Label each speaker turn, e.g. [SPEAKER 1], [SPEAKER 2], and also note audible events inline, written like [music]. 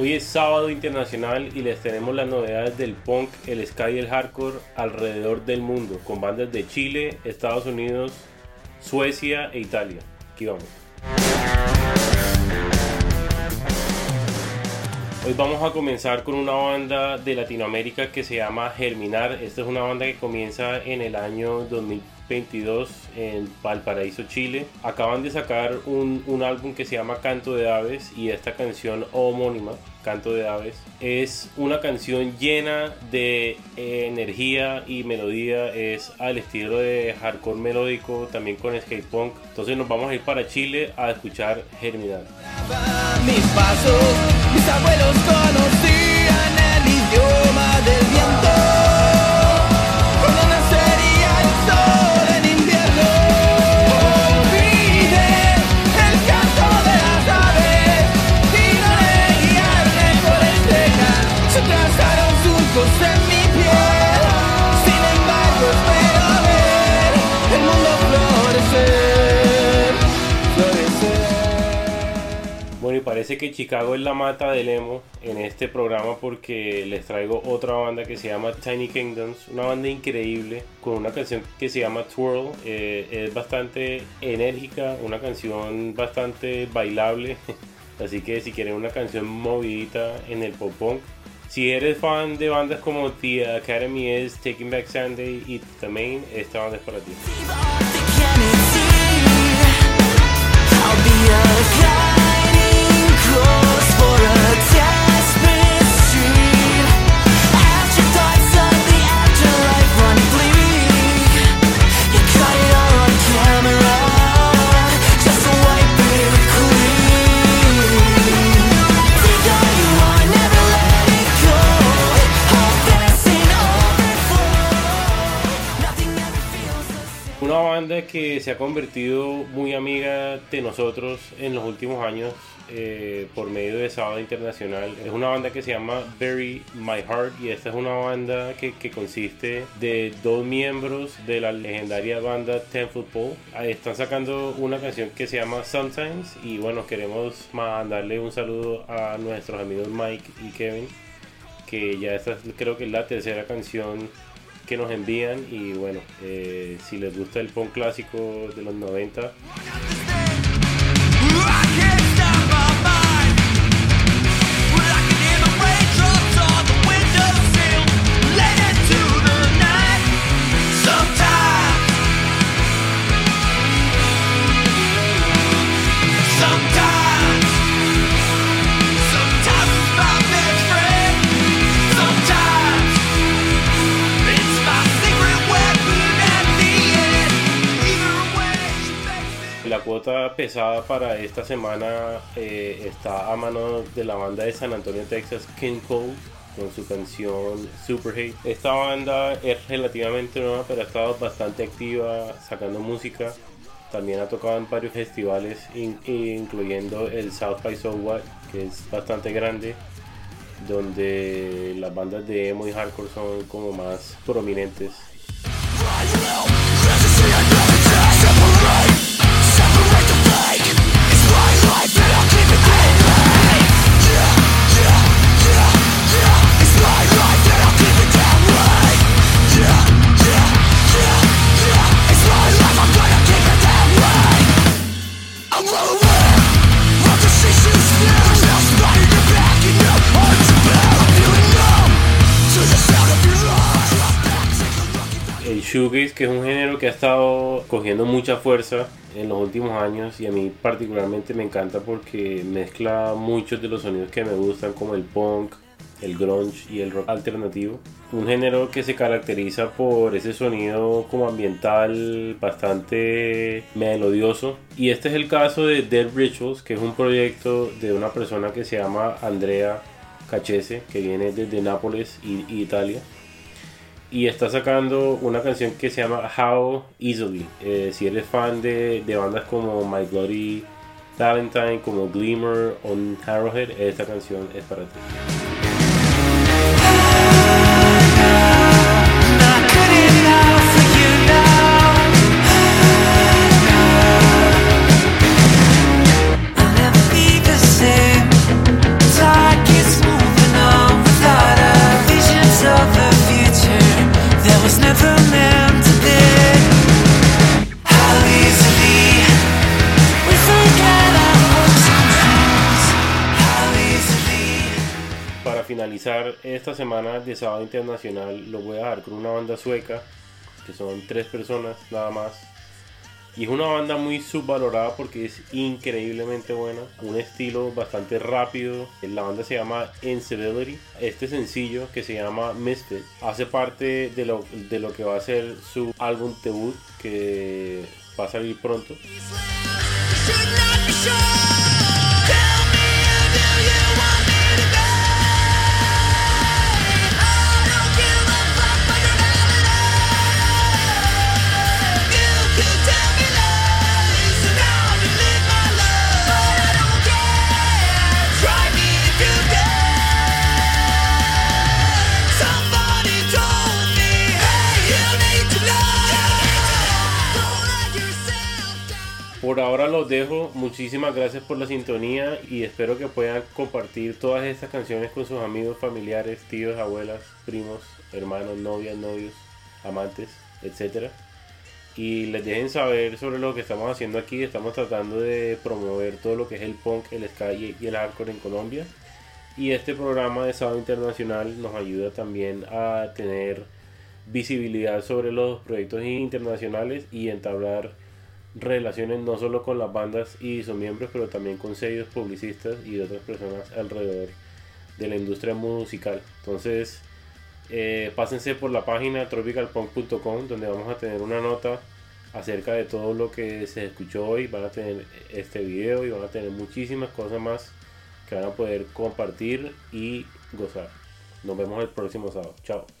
[SPEAKER 1] Hoy es sábado internacional y les tenemos las novedades del punk, el ska y el hardcore alrededor del mundo, con bandas de Chile, Estados Unidos, Suecia e Italia. Aquí vamos. Hoy vamos a comenzar con una banda de Latinoamérica que se llama Germinar. Esta es una banda que comienza en el año 2022 en Valparaíso, Chile. Acaban de sacar un, un álbum que se llama Canto de Aves y esta canción homónima, Canto de Aves, es una canción llena de energía y melodía. Es al estilo de hardcore melódico, también con skate punk. Entonces nos vamos a ir para Chile a escuchar Germinar.
[SPEAKER 2] Mis pasos, mis abuelos conocían el idioma del viento.
[SPEAKER 1] Parece que Chicago es la mata del emo en este programa porque les traigo otra banda que se llama Tiny Kingdoms, una banda increíble con una canción que se llama Twirl, eh, es bastante enérgica, una canción bastante bailable, [laughs] así que si quieren una canción movidita en el pop punk, si eres fan de bandas como The Academy is Taking Back Sunday y The Main, esta banda es para ti. Banda que se ha convertido muy amiga de nosotros en los últimos años eh, por medio de Sábado Internacional. Es una banda que se llama Bury My Heart y esta es una banda que, que consiste de dos miembros de la legendaria banda Ten Football. Están sacando una canción que se llama Sometimes y bueno, queremos mandarle un saludo a nuestros amigos Mike y Kevin que ya esta es, creo que es la tercera canción que nos envían y bueno, eh, si les gusta el punk clásico de los 90, cuota pesada para esta semana eh, está a mano de la banda de San Antonio, Texas, King Cole con su canción Super Hate. Esta banda es relativamente nueva, pero ha estado bastante activa sacando música. También ha tocado en varios festivales, in- incluyendo el South by Southwest, que es bastante grande, donde las bandas de emo y hardcore son como más prominentes. Shoegaze, que es un género que ha estado cogiendo mucha fuerza en los últimos años y a mí particularmente me encanta porque mezcla muchos de los sonidos que me gustan como el punk, el grunge y el rock alternativo. Un género que se caracteriza por ese sonido como ambiental bastante melodioso. Y este es el caso de Dead Rituals, que es un proyecto de una persona que se llama Andrea Cachese, que viene desde Nápoles y, Italia y está sacando una canción que se llama How Easily. Eh, si eres fan de, de bandas como My Bloody Valentine, como Glimmer o Arrowhead, esta canción es para ti.
[SPEAKER 2] Para
[SPEAKER 1] finalizar esta semana de sábado internacional, lo voy a dejar con una banda sueca que son tres personas nada más. Y es una banda muy subvalorada porque es increíblemente buena. Un estilo bastante rápido. La banda se llama Incivility. Este sencillo que se llama Misfit hace parte de lo, de lo que va a ser su álbum debut que va a salir pronto. Por ahora los dejo. Muchísimas gracias por la sintonía y espero que puedan compartir todas estas canciones con sus amigos, familiares, tíos, abuelas, primos, hermanos, novias, novios, amantes, etc. Y les dejen saber sobre lo que estamos haciendo aquí. Estamos tratando de promover todo lo que es el punk, el ska y el hardcore en Colombia. Y este programa de Sábado Internacional nos ayuda también a tener visibilidad sobre los proyectos internacionales y entablar relaciones no solo con las bandas y sus miembros, pero también con sellos, publicistas y otras personas alrededor de la industria musical. Entonces, eh, pásense por la página tropicalpunk.com donde vamos a tener una nota acerca de todo lo que se escuchó hoy. Van a tener este video y van a tener muchísimas cosas más que van a poder compartir y gozar. Nos vemos el próximo sábado. Chao.